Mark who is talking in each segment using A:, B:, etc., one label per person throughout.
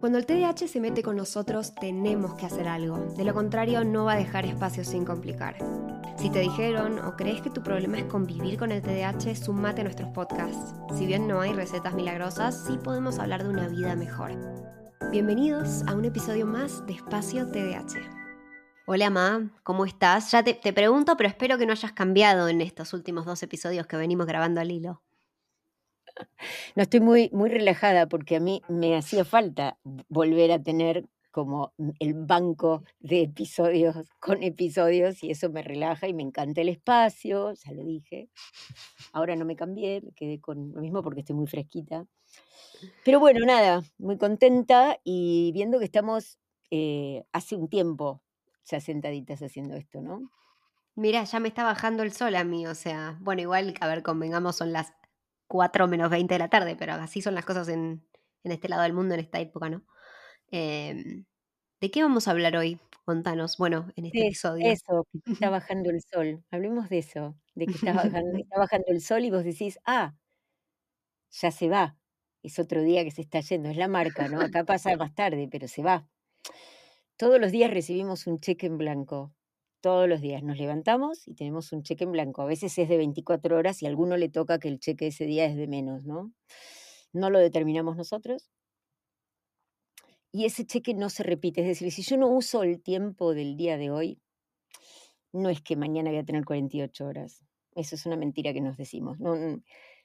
A: Cuando el TDAH se mete con nosotros, tenemos que hacer algo. De lo contrario, no va a dejar espacio sin complicar. Si te dijeron o crees que tu problema es convivir con el TDAH, sumate a nuestros podcasts. Si bien no hay recetas milagrosas, sí podemos hablar de una vida mejor. Bienvenidos a un episodio más de Espacio TDAH. Hola, Ma, ¿cómo estás? Ya te, te pregunto, pero espero que no hayas cambiado en estos últimos dos episodios que venimos grabando al hilo.
B: No estoy muy, muy relajada porque a mí me hacía falta volver a tener como el banco de episodios con episodios y eso me relaja y me encanta el espacio, ya lo dije. Ahora no me cambié, me quedé con lo mismo porque estoy muy fresquita. Pero bueno, nada, muy contenta y viendo que estamos eh, hace un tiempo ya sentaditas haciendo esto, ¿no?
A: Mira, ya me está bajando el sol a mí, o sea, bueno, igual, a ver, convengamos, son las 4 menos 20 de la tarde, pero así son las cosas en, este lado del mundo, en esta época, ¿no? Em, ¿De qué vamos a hablar hoy? Contanos, bueno, en este episodio.
B: Eso, que está bajando el sol. Hablemos de eso, de que está bajando, está bajando el sol y vos decís, ah, ya se va. Es otro día que se está yendo, es la marca, ¿no? Acá pasa más tarde, pero se va. Todos los días recibimos un cheque en blanco todos los días nos levantamos y tenemos un cheque en blanco. A veces es de 24 horas y a alguno le toca que el cheque ese día es de menos, ¿no? No lo determinamos nosotros. Y ese cheque no se repite. Es decir, si yo no uso el tiempo del día de hoy, no es que mañana voy a tener 48 horas. Eso es una mentira que nos decimos. No,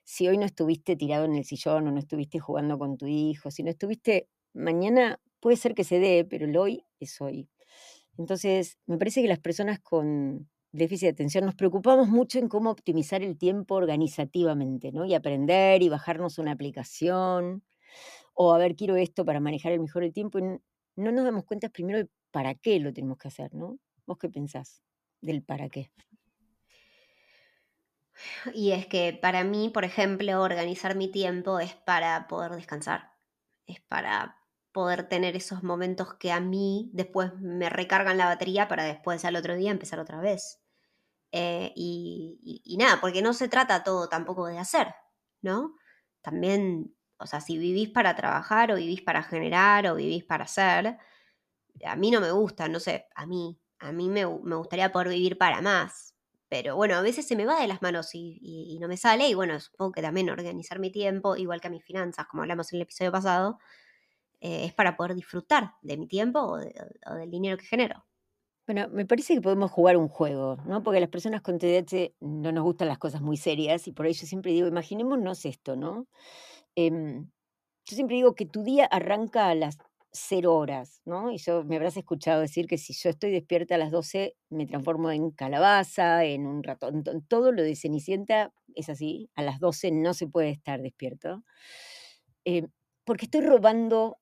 B: si hoy no estuviste tirado en el sillón o no estuviste jugando con tu hijo, si no estuviste, mañana puede ser que se dé, pero el hoy es hoy. Entonces, me parece que las personas con déficit de atención nos preocupamos mucho en cómo optimizar el tiempo organizativamente, ¿no? Y aprender y bajarnos una aplicación, o a ver, quiero esto para manejar el mejor el tiempo, y no nos damos cuenta primero de para qué lo tenemos que hacer, ¿no? ¿Vos qué pensás del para qué?
A: Y es que para mí, por ejemplo, organizar mi tiempo es para poder descansar, es para poder tener esos momentos que a mí después me recargan la batería para después al otro día empezar otra vez. Eh, y, nada, porque no se trata todo tampoco de hacer, ¿no? También, o sea, si vivís para trabajar o vivís para generar o vivís para hacer, a mí no me gusta, no sé, a mí, a mí me, gustaría poder vivir para más. Pero bueno, a veces se me va de las manos y, y no me sale y bueno, supongo que también organizar mi tiempo, igual que mis finanzas, como hablamos en el episodio pasado, eh, es para poder disfrutar de mi tiempo o, del dinero que genero.
B: Bueno, me parece que podemos jugar un juego, ¿no? Porque las personas con TDAH no nos gustan las cosas muy serias y por ello siempre digo, imaginémonos esto, ¿no? Em, yo siempre digo que tu día arranca a las cero horas, ¿no? Y yo me habrás escuchado decir que si yo estoy despierta a las 12 me transformo en calabaza, en un ratón, todo lo de Cenicienta es así, a las 12 no se puede estar despierto, em, porque estoy robando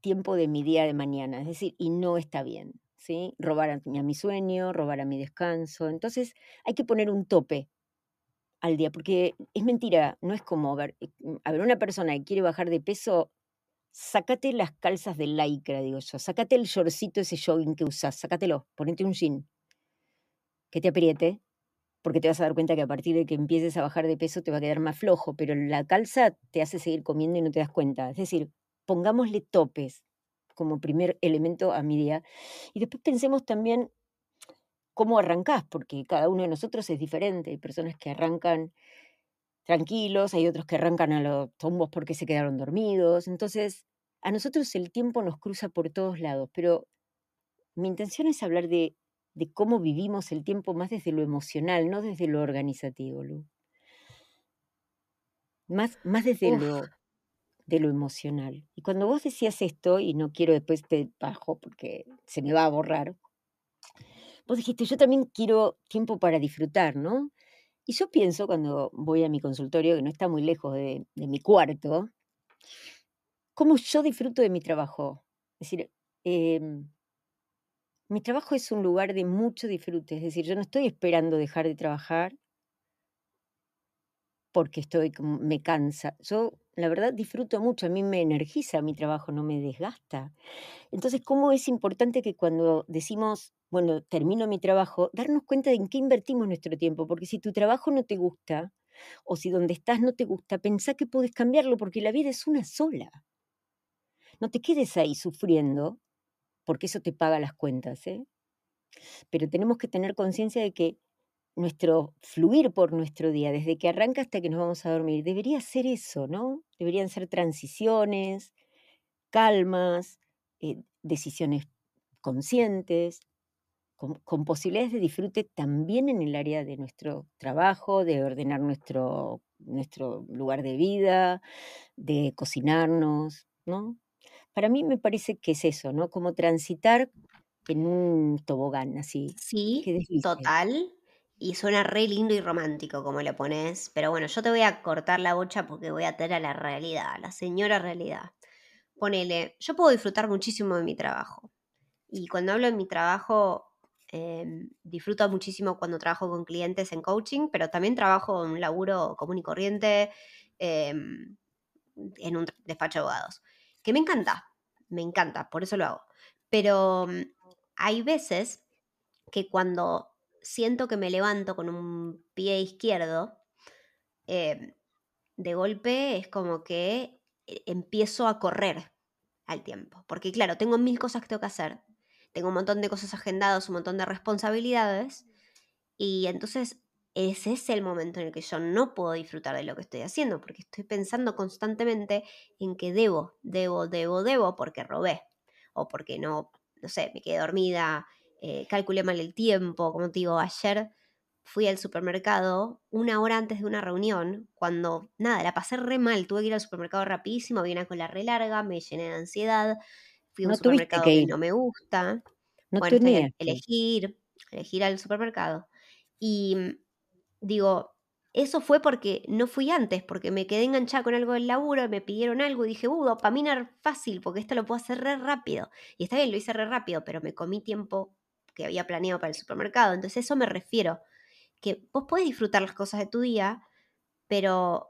B: tiempo de mi día de mañana, es decir, y no está bien, ¿sí? Robar a mi, sueño, robar a mi descanso. Entonces, hay que poner un tope al día, porque es mentira, no es como, ver, eh, mm, a ver, una persona que quiere bajar de peso, sácate las calzas de lycra, digo yo, sácate el shortcito ese jogging que usas, sácatelo, ponete un jean que te apriete, porque te vas a dar cuenta que a partir de que empieces a bajar de peso te va a quedar más flojo, pero la calza te hace seguir comiendo y no te das cuenta. Es decir, pongámosle topes como primer elemento a mi día. Y después pensemos también cómo arrancás, porque cada uno de nosotros es diferente. Hay personas que arrancan tranquilos, hay otros que arrancan a los tombos porque se quedaron dormidos. Entonces, a nosotros el tiempo nos cruza por todos lados, pero mi intención es hablar de, de cómo vivimos el tiempo más desde lo emocional, no desde lo organizativo, Lu. Más, más desde lo de lo emocional. Y cuando vos decías esto, y no quiero después te bajo porque se me va a borrar, vos dijiste, yo también quiero tiempo para disfrutar, ¿no? Y yo pienso cuando voy a mi consultorio, que no está muy lejos de, mi cuarto, ¿Cómo yo disfruto de mi trabajo? Es decir, em, mi trabajo es un lugar de mucho disfrute, es decir, yo no estoy esperando dejar de trabajar porque estoy me cansa. Yo, la verdad, disfruto mucho, a mí me energiza mi trabajo, no me desgasta. Entonces, ¿cómo es importante que cuando decimos, bueno, termino mi trabajo, darnos cuenta de en qué invertimos nuestro tiempo? Porque si tu trabajo no te gusta, o si donde estás no te gusta, pensá que puedes cambiarlo, porque la vida es una sola. No te quedes ahí sufriendo, porque eso te paga las cuentas, ¿eh? Pero tenemos que tener conciencia de que nuestro fluir por nuestro día, desde que arranca hasta que nos vamos a dormir, debería ser eso, ¿no? Deberían ser transiciones, calmas, eh, decisiones conscientes, con, posibilidades de disfrute también en el área de nuestro trabajo, de ordenar nuestro, nuestro lugar de vida, de cocinarnos, ¿no? Para mí me parece que es eso, ¿no? Como transitar en un tobogán, así.
A: Sí, total. Y suena re lindo y romántico como le pones. Pero bueno, yo te voy a cortar la bocha porque voy a tener a la realidad, a la señora realidad. Ponele, yo puedo disfrutar muchísimo de mi trabajo. Y cuando hablo de mi trabajo, em, disfruto muchísimo cuando trabajo con clientes en coaching, pero también trabajo en un laburo común y corriente em, en un despacho de abogados. Que me encanta, me encanta, por eso lo hago. Pero mm, hay veces que cuando siento que me levanto con un pie izquierdo, em, de golpe es como que eh, empiezo a correr al tiempo. Porque claro, tengo mil cosas que tengo que hacer. Tengo un montón de cosas agendadas, un montón de responsabilidades. Y entonces ese es el momento en el que yo no puedo disfrutar de lo que estoy haciendo, porque estoy pensando constantemente en que debo, debo, debo, debo, porque robé, o porque no, no sé, me quedé dormida, eh, calculé mal el tiempo, como te digo, ayer fui al supermercado una hora antes de una reunión, cuando nada, la pasé re mal, tuve que ir al supermercado rapidísimo, había una cola re larga, me llené de ansiedad, fui a un supermercado que, no me gusta, no bueno, elegir, elegir al supermercado. Y mm, digo, eso fue porque no fui antes, porque me quedé enganchada con algo del laburo, me pidieron algo y dije, uh, dopamina fácil, porque esto lo puedo hacer re rápido. Y está bien, lo hice re rápido, pero me comí tiempo que había planeado para el supermercado. Entonces eso me refiero, que vos podés disfrutar las cosas de tu día, pero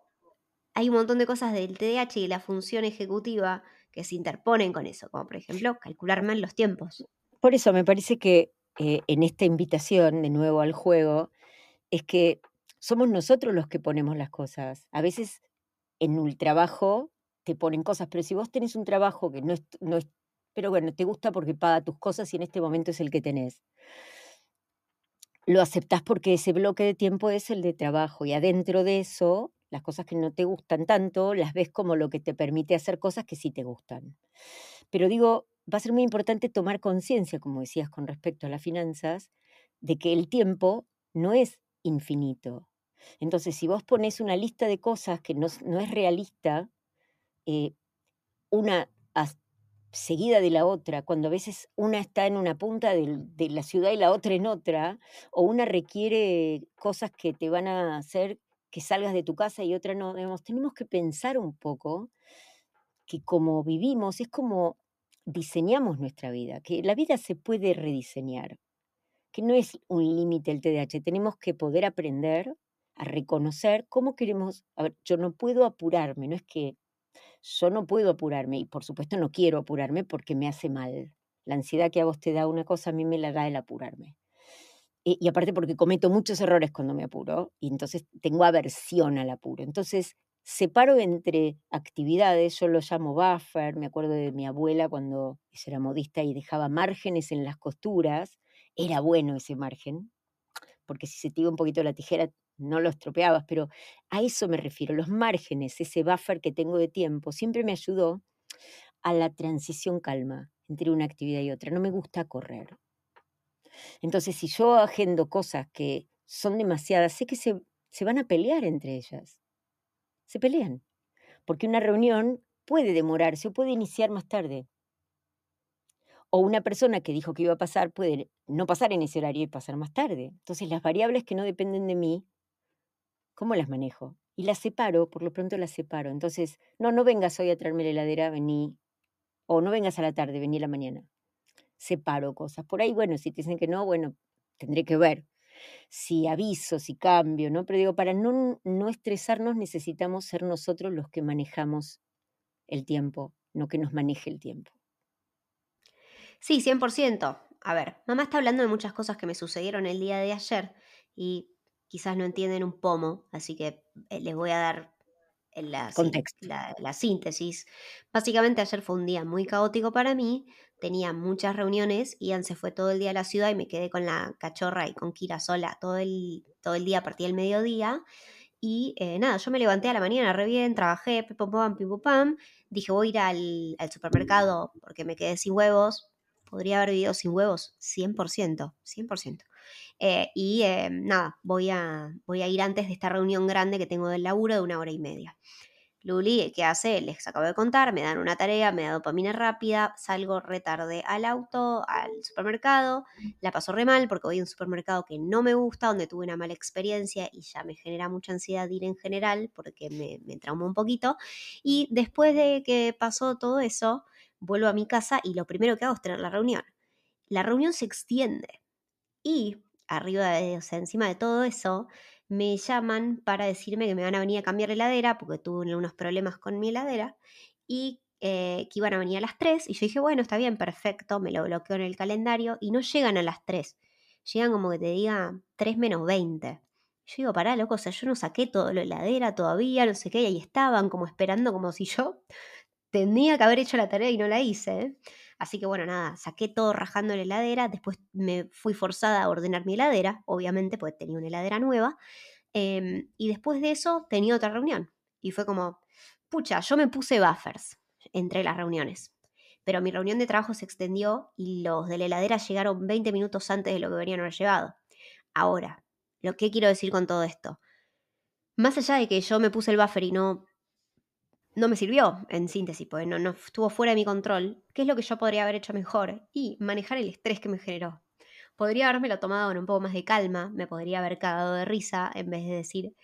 A: hay un montón de cosas del TDAH y la función ejecutiva que se interponen con eso, como por ejemplo calcular mal los tiempos.
B: Por eso me parece que eh, en esta invitación de nuevo al juego es que somos nosotros los que ponemos las cosas. A veces en el trabajo te ponen cosas, pero si vos tenés un trabajo que no es, no es pero bueno, te gusta porque paga tus cosas y en este momento es el que tenés. Lo aceptás porque ese bloque de tiempo es el de trabajo y adentro de eso, las cosas que no te gustan tanto, las ves como lo que te permite hacer cosas que sí te gustan. Pero digo, va a ser muy importante tomar conciencia, como decías con respecto a las finanzas, de que el tiempo no es infinito. Entonces, si vos pones una lista de cosas que no, es realista, eh, una seguida de la otra, cuando a veces una está en una punta de, la ciudad y la otra en otra, o una requiere cosas que te van a hacer que salgas de tu casa y otra no, tenemos que pensar un poco que como vivimos es como diseñamos nuestra vida, que la vida se puede rediseñar, que no es un límite el TDAH, tenemos que poder aprender a reconocer cómo queremos, a ver, yo no puedo apurarme, no es que yo no puedo apurarme y por supuesto no quiero apurarme porque me hace mal. La ansiedad que a vos te da una cosa, a mí me la da el apurarme. Y, aparte porque cometo muchos errores cuando me apuro y entonces tengo aversión al apuro. Entonces separo entre actividades, yo lo llamo buffer, me acuerdo de mi abuela cuando era modista y dejaba márgenes en las costuras, era bueno ese margen, porque si se te iba un poquito la tijera no lo estropeabas, pero a eso me refiero, los márgenes, ese buffer que tengo de tiempo, siempre me ayudó a la transición calma entre una actividad y otra. No me gusta correr. Entonces, si yo agendo cosas que son demasiadas, sé que se, se van a pelear entre ellas. Se pelean. Porque una reunión puede demorarse o puede iniciar más tarde. O una persona que dijo que iba a pasar puede no pasar en ese horario y pasar más tarde. Entonces las variables que no dependen de mí ¿Cómo las manejo? y las separo, por lo pronto las separo. Entonces, no, no vengas hoy a traerme la heladera, vení, o no vengas a la tarde, vení a la mañana. Separo cosas. Por ahí, bueno, si te dicen que no, bueno, tendré que ver si aviso, si cambio, ¿no? Pero digo, para no, no estresarnos necesitamos ser nosotros los que manejamos el tiempo, no que nos maneje el tiempo.
A: Sí, 100%. A ver, mamá está hablando de muchas cosas que me sucedieron el día de ayer y quizás no entienden un pomo, así que eh, les voy a dar la, la, la, síntesis. Básicamente ayer fue un día muy caótico para mí, tenía muchas reuniones, Ian se fue todo el día a la ciudad y me quedé con la cachorra y con Kira sola todo el, todo el día a partir del mediodía. Y eh, nada, yo me levanté a la mañana re bien, trabajé, pim pam, pam. Dije, voy a ir al, al, supermercado porque me quedé sin huevos. Podría haber vivido sin huevos, 100%, 100%. Eh, y eh, nada, voy a, voy a ir antes de esta reunión grande que tengo del laburo de una hora y media. Luli, ¿qué hace? Les acabo de contar, me dan una tarea, me da dopamina rápida, salgo retarde al auto, al supermercado, la paso re mal porque voy a un supermercado que no me gusta, donde tuve una mala experiencia y ya me genera mucha ansiedad ir en general porque me, me trauma un poquito. Y después de que pasó todo eso, vuelvo a mi casa y lo primero que hago es tener la reunión. La reunión se extiende y arriba de, o sea, encima de todo eso, me llaman para decirme que me van a venir a cambiar la heladera, porque tuve unos problemas con mi heladera, y eh, que iban a venir a las 3. Y yo dije, bueno, está bien, perfecto, me lo bloqueo en el calendario, y no llegan a las 3. Llegan como que te diga 3 menos 20. Yo digo, pará, loco, o sea, yo no saqué todo la heladera todavía, no sé qué, y ahí estaban como esperando como si yo tenía que haber hecho la tarea y no la hice. Así que bueno, nada, saqué todo rajando la heladera, después me fui forzada a ordenar mi heladera, obviamente, porque tenía una heladera nueva, em, y después de eso tenía otra reunión. Y fue como, pucha, yo me puse buffers entre las reuniones. Pero mi reunión de trabajo se extendió y los de la heladera llegaron 20 minutos antes de lo que venían haber llegado. Ahora, lo que quiero decir con todo esto. Más allá de que yo me puse el buffer y no no me sirvió, en síntesis, porque no, no estuvo fuera de mi control. ¿Qué es lo que yo podría haber hecho mejor? Y manejar el estrés que me generó. Podría haberme lo tomado con un poco más de calma, me podría haber cagado de risa en vez de decir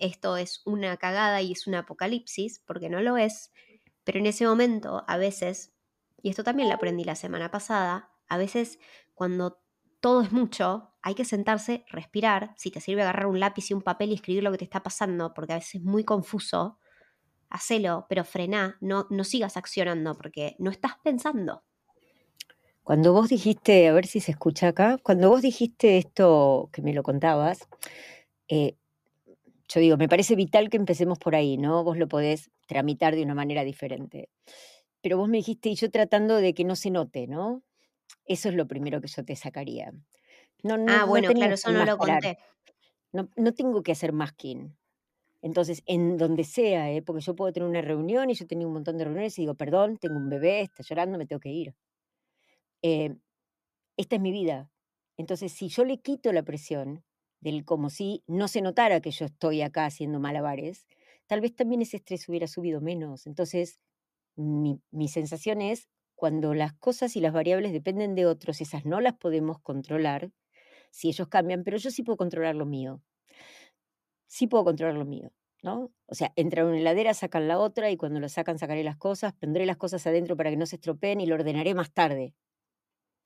A: esto es una cagada y es un apocalipsis, porque no lo es. Pero en ese momento, a veces, y esto también lo aprendí la semana pasada, a veces cuando todo es mucho, hay que sentarse, respirar, si te sirve agarrar un lápiz y un papel y escribir lo que te está pasando, porque a veces es muy confuso, hacelo, pero frená, no, no sigas accionando porque no estás pensando.
B: Cuando vos dijiste, a ver si se escucha acá, cuando vos dijiste esto que me lo contabas, eh, yo digo, me parece vital que empecemos por ahí, ¿no? Vos lo podés tramitar de una manera diferente. Pero vos me dijiste, y yo tratando de que no se note, ¿no? Eso es lo primero que yo te sacaría.
A: No, ah, bueno, claro, eso no lo conté.
B: No, no tengo que hacer masking. Entonces, en donde sea, ¿eh? porque yo puedo tener una reunión y yo tenía un montón de reuniones y digo, perdón, tengo un bebé, está llorando, me tengo que ir. Eh, esta es mi vida. Entonces, si yo le quito la presión del como si no se notara que yo estoy acá haciendo malabares, tal vez también ese estrés hubiera subido menos. Entonces, mi, mi sensación es, cuando las cosas y las variables dependen de otros, esas no las podemos controlar, si ellos cambian, pero yo sí puedo controlar lo mío sí puedo controlar lo mío, ¿no? O sea, entrar a una heladera, sacan la otra y cuando lo sacan sacaré las cosas, pondré las cosas adentro para que no se estropeen y lo ordenaré más tarde.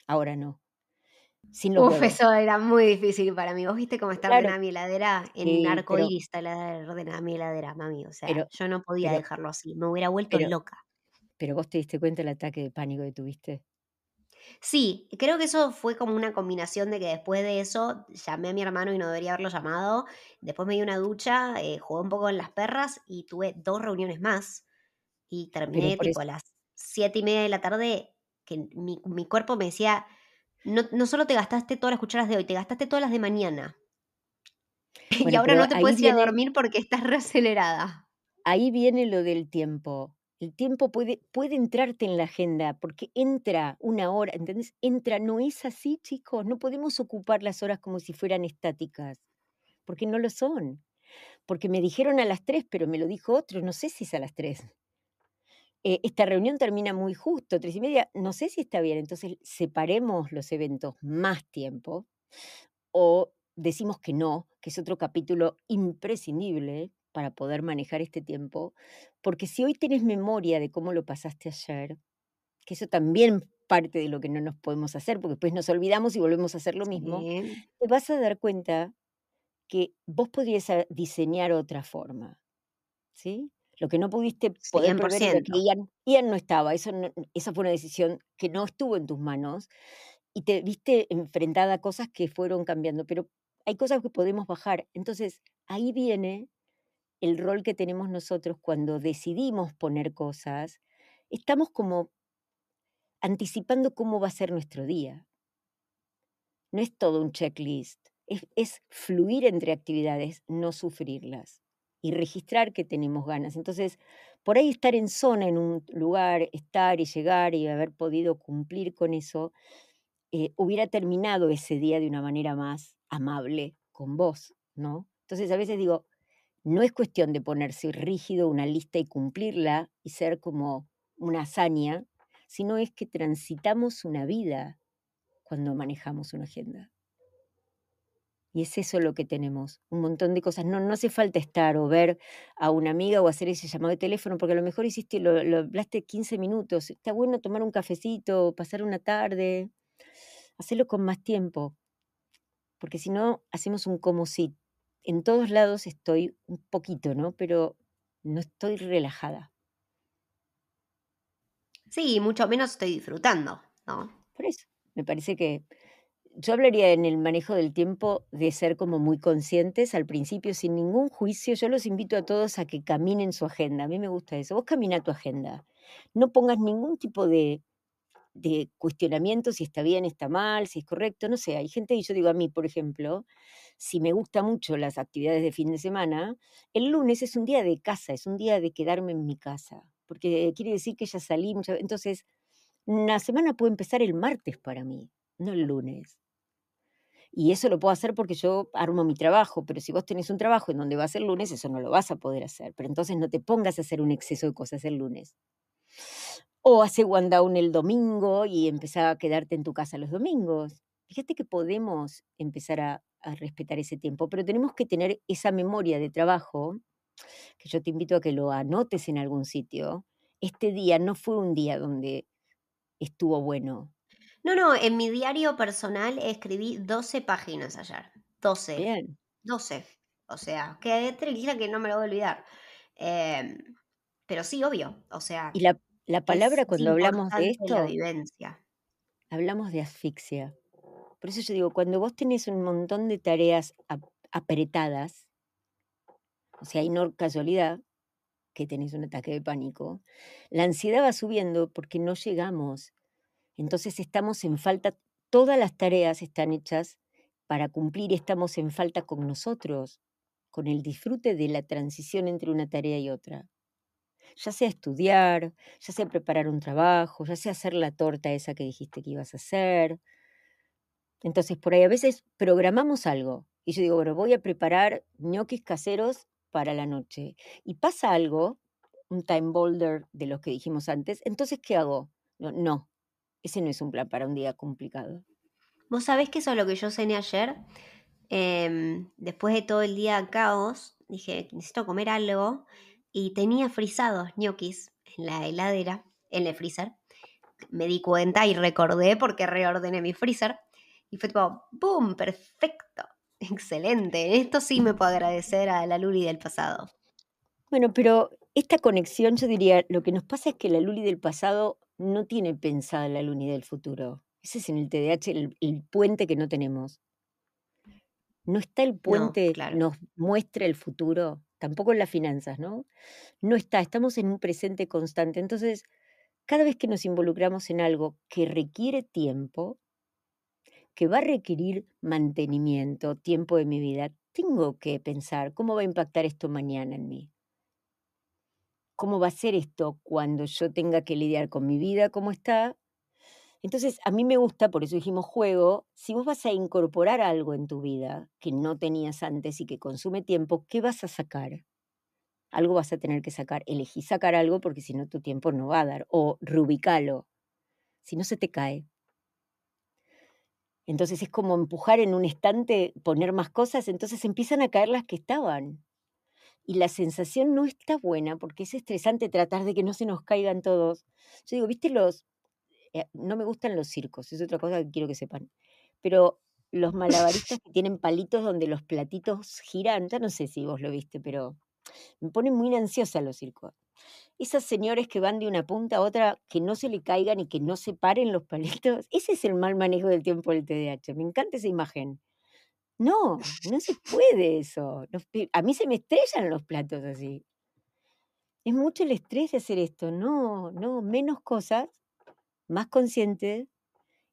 B: Ahora no.
A: Sin Uf, eso era muy difícil para mí. Vos viste cómo está ordenada mi heladera en sí, arco iris, está ordenada mi heladera, mami. O sea, yo no podía dejarlo así. Me hubiera vuelto loca.
B: Pero vos te diste cuenta del ataque de pánico que tuviste.
A: Sí, creo que eso fue como una combinación de que después de eso llamé a mi hermano y no debería haberlo llamado. Después me di una ducha, eh, jugué un poco en las perras y tuve dos reuniones más. Y terminé tipo a las siete y media de la tarde que mi, mi cuerpo me decía, no, no, solo te gastaste todas las cucharas de hoy, te gastaste todas las de mañana. y ahora no te puedes ir a dormir porque estás reacelerada.
B: Ahí viene lo del tiempo. El tiempo puede, puede entrarte en la agenda, porque entra una hora, ¿entendés? Entra, no es así, chicos, no podemos ocupar las horas como si fueran estáticas, porque no lo son. Porque me dijeron a las tres, pero me lo dijo otro, no sé si es a las tres. Eh, esta reunión termina muy justo, tres y media, no sé si está bien, entonces separemos los eventos más tiempo o decimos que no, que es otro capítulo imprescindible, para poder manejar este tiempo, porque si hoy tenés memoria de cómo lo pasaste ayer, que eso también parte de lo que no nos podemos hacer, porque después nos olvidamos y volvemos a hacer lo mismo, te vas a dar cuenta que vos podrías diseñar otra forma, ¿sí? Lo que no pudiste poder prever que Ian, no estaba, eso esa fue una decisión que no estuvo en tus manos y te viste enfrentada a cosas que fueron cambiando, pero hay cosas que podemos bajar. Entonces, ahí viene el rol que tenemos nosotros cuando decidimos poner cosas. Estamos como anticipando cómo va a ser nuestro día. No es todo un checklist, es, fluir entre actividades, no sufrirlas y registrar que tenemos ganas. Entonces, por ahí estar en zona, en un lugar, estar y llegar y haber podido cumplir con eso, eh, hubiera terminado ese día de una manera más amable con vos, ¿no? Entonces, a veces digo, no es cuestión de ponerse rígido una lista y cumplirla y ser como una hazaña, sino es que transitamos una vida cuando manejamos una agenda. Y es eso lo que tenemos, un montón de cosas. No, no hace falta estar o ver a una amiga o hacer ese llamado de teléfono, porque a lo mejor hiciste, lo, lo hablaste 15 minutos. Está bueno tomar un cafecito, pasar una tarde, hacerlo con más tiempo, porque si no, hacemos un como si. En todos lados estoy un poquito, ¿no? Pero no estoy relajada.
A: Sí, mucho menos estoy disfrutando, ¿no?
B: Por eso, me parece que yo hablaría en el manejo del tiempo de ser como muy conscientes al principio, sin ningún juicio. Yo los invito a todos a que caminen su agenda. A mí me gusta eso. Vos camina tu agenda. No pongas ningún tipo de, de cuestionamiento si está bien, está mal, si es correcto. No sé, hay gente, y yo digo a mí, por ejemplo, si me gustan mucho las actividades de fin de semana, el lunes es un día de casa, es un día de quedarme en mi casa porque quiere decir que ya salí muchas Entonces, la semana puede empezar el martes para mí, no el lunes. Y eso lo puedo hacer porque yo armo mi trabajo, pero si vos tenés un trabajo en donde va a ser lunes, eso no lo vas a poder hacer. Pero entonces no te pongas a hacer un exceso de cosas el lunes. O hace one down el domingo y empezar a quedarte en tu casa los domingos. Fíjate que podemos empezar a, a respetar ese tiempo, pero tenemos que tener esa memoria de trabajo que yo te invito a que lo anotes en algún sitio, este día no fue un día donde estuvo bueno.
A: No, no, en mi diario personal escribí 12 páginas ayer. 12. Bien. 12. O sea, que tranquila que no me lo voy a olvidar. Em, pero sí, obvio. O sea.
B: Y la, la palabra cuando hablamos de esto.
A: La vivencia.
B: Hablamos de asfixia. Por eso yo digo, cuando vos tenés un montón de tareas apretadas, o sea, hay no casualidad que tenés un ataque de pánico, la ansiedad va subiendo porque no llegamos. Entonces estamos en falta, todas las tareas están hechas para cumplir y estamos en falta con nosotros, con el disfrute de la transición entre una tarea y otra. Ya sea estudiar, ya sea preparar un trabajo, ya sea hacer la torta esa que dijiste que ibas a hacer. Entonces, por ahí a veces programamos algo. Y yo digo, bueno, voy a preparar ñoquis caseros para la noche y pasa algo, un time boulder de los que dijimos antes, entonces ¿qué hago? No, no, ese no es un plan para un día complicado.
A: Vos sabés que eso es lo que yo cené ayer. Em, después de todo el día caos, dije, necesito comer algo y tenía frisados ñoquis en la heladera, en el freezer. Me di cuenta y recordé porque reordené mi freezer. Y fue tipo, ¡boom! Perfecto. Excelente, esto sí me puedo agradecer a la Luli del pasado.
B: Bueno, pero esta conexión, yo diría, lo que nos pasa es que la Luli del pasado no tiene pensada la Luli del futuro. Ese es en el TDAH el, puente que no tenemos. No está el puente que nos muestra el futuro, tampoco en las finanzas, ¿no? No está, estamos en un presente constante. Entonces, cada vez que nos involucramos en algo que requiere tiempo, que va a requerir mantenimiento, tiempo de mi vida, tengo que pensar cómo va a impactar esto mañana en mí. ¿Cómo va a ser esto cuando yo tenga que lidiar con mi vida como está? Entonces, a mí me gusta, por eso dijimos juego, si vos vas a incorporar algo en tu vida que no tenías antes y que consume tiempo, ¿qué vas a sacar? Algo vas a tener que sacar. Elegí sacar algo porque si no tu tiempo no va a dar. O rubicalo. Si no se te cae. Entonces es como empujar en un estante, poner más cosas, entonces empiezan a caer las que estaban. y la sensación no está buena porque es estresante tratar de que no se nos caigan todos. Yo digo, ¿viste los... eh, no me gustan los circos, es otra cosa que quiero que sepan. Pero los malabaristas que tienen palitos donde los platitos giran, ya no sé si vos lo viste, pero me ponen muy ansiosa los circos. Esas señores que van de una punta a otra, que no se le caigan y que no se paren los palitos, ese es el mal manejo del tiempo del TDAH. Me encanta esa imagen. No, no se puede eso. A mí se me estrellan los platos así. Es mucho el estrés de hacer esto. No, no, menos cosas, más consciente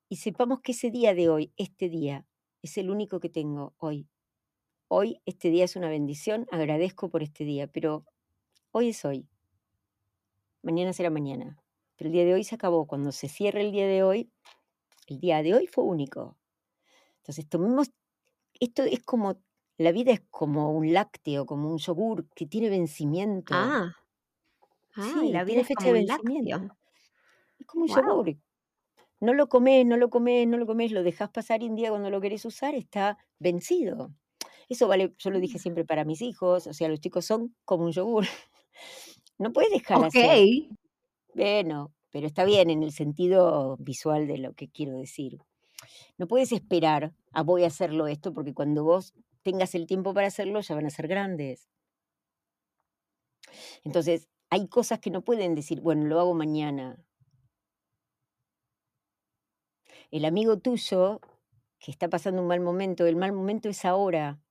B: y sepamos que ese día de hoy, este día, es el único que tengo hoy. Hoy, este día es una bendición, agradezco por este día, pero hoy es hoy. Mañana será mañana. Pero el día de hoy se acabó. Cuando se cierre el día de hoy, el día de hoy fue único. Entonces, tomemos, esto es como, la vida es como un lácteo, como un yogur que tiene vencimiento.
A: Ah, ah,
B: Sí,
A: la vida es
B: fecha
A: como
B: de
A: un
B: vencimiento.
A: lácteo.
B: Es como un
A: Wow.
B: yogur. No lo comes, no lo comes, no lo comes, lo dejas pasar y un día cuando lo querés usar está vencido. Eso vale, yo lo dije siempre para mis hijos, o sea, los chicos son como un yogur. No puedes dejar
A: Ok.
B: hacer. Bueno, pero está bien en el sentido visual de lo que quiero decir. No puedes esperar a voy a hacerlo esto porque cuando vos tengas el tiempo para hacerlo ya van a ser grandes. Entonces, hay cosas que no pueden decir, bueno, lo hago mañana. El amigo tuyo que está pasando un mal momento, el mal momento es ahora.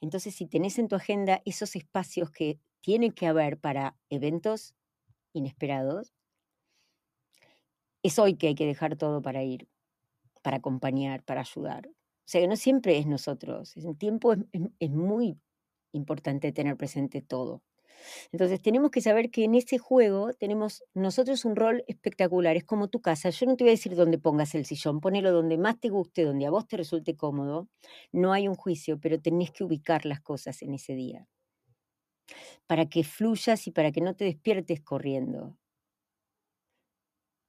B: Entonces, si tenés en tu agenda esos espacios que tiene que haber para eventos inesperados, es hoy que hay que dejar todo para ir, para acompañar, para ayudar. O sea que no siempre es nosotros. En tiempo es, muy importante tener presente todo. Entonces tenemos que saber que en ese juego tenemos nosotros un rol espectacular. Es como tu casa. Yo no te voy a decir dónde pongas el sillón. Ponelo donde más te guste, donde a vos te resulte cómodo. No hay un juicio, pero tenés que ubicar las cosas en ese día para que fluyas y para que no te despiertes corriendo.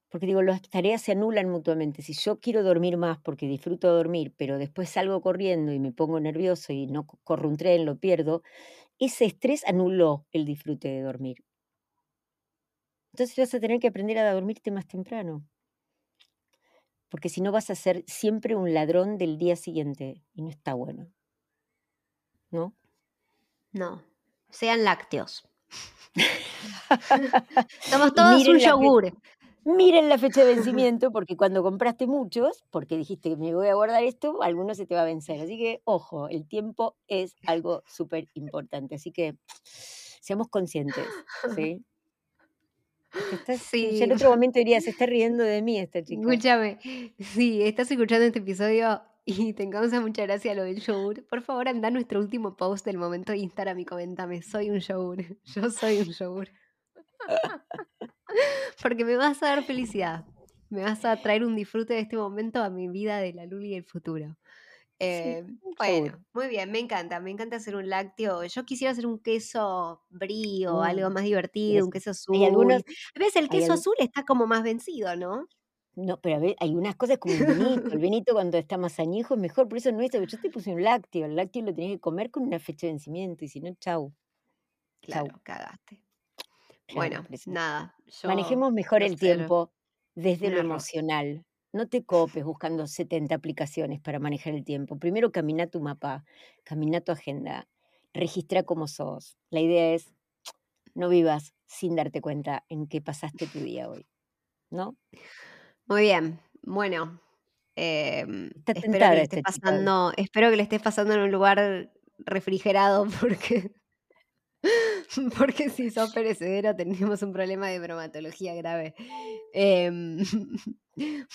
B: Porque digo, las tareas se anulan mutuamente. Si yo quiero dormir más porque disfruto dormir, pero después salgo corriendo y me pongo nervioso y no co- corro un tren, lo pierdo, ese estrés anuló el disfrute de dormir. Entonces vas a tener que aprender a dormirte más temprano. Porque si no vas a ser siempre un ladrón del día siguiente y no está bueno. ¿No?
A: No, sean lácteos. Somos todos un yogur.
B: Miren la fecha de vencimiento porque cuando compraste muchos, porque dijiste que me voy a guardar esto, alguno se te va a vencer. Así que, ojo, el tiempo es algo súper importante. Así que seamos conscientes, ¿sí? Estás-
A: Sí.
B: Ya en otro momento diría, se está riendo de mí esta chica.
A: Escúchame, si estás escuchando este episodio y te causa mucha gracia lo del yogur, por favor anda a nuestro último post del momento de Instagram y coméntame, soy un yogur, yo soy un yogur. Porque me vas a dar felicidad, me vas a traer un disfrute de este momento a mi vida de la Luli del futuro. Eh,
B: un
A: bueno, muy bien, me encanta, me encanta hacer un lácteo. Yo quisiera hacer un queso brío, algo
B: Mm,
A: más divertido, un
B: eso.
A: queso azul.
B: Algunos,
A: A veces el queso azul está como más vencido, ¿no?
B: no, pero a ver, hay unas cosas como el vinito. El vinito cuando está más añejo es mejor, por eso no es. Yo te puse un lácteo. El lácteo lo tenés que comer con una fecha de vencimiento y si no, chau. Chau.
A: Claro, cagaste. Bueno, nada, yo
B: Manejemos mejor el tiempo desde lo emocional. No te copes buscando 70 aplicaciones para manejar el tiempo. Primero camina tu mapa, camina tu agenda, registra cómo sos. La idea es no vivas sin darte cuenta en qué pasaste tu día hoy. ¿No?
A: Muy bien, bueno, em, espero que le estés pasando, espero que le estés pasando en un lugar refrigerado porque, porque si sos perecedero tenemos un problema de bromatología grave. Em,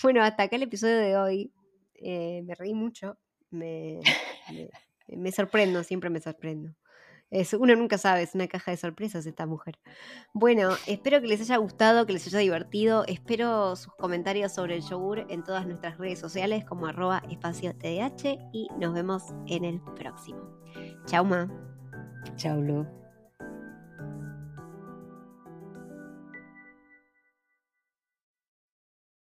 A: bueno, hasta acá el episodio de hoy. Eh, me reí mucho, me, me, sorprendo, siempre me sorprendo. Es, uno nunca sabe, es una caja de sorpresas esta mujer. Bueno, espero que les haya gustado, que les haya divertido. Espero sus comentarios sobre el yogur en todas nuestras redes sociales como arroba espacio TDH y nos vemos en el próximo. Chau, ma.
B: Chau, Lu.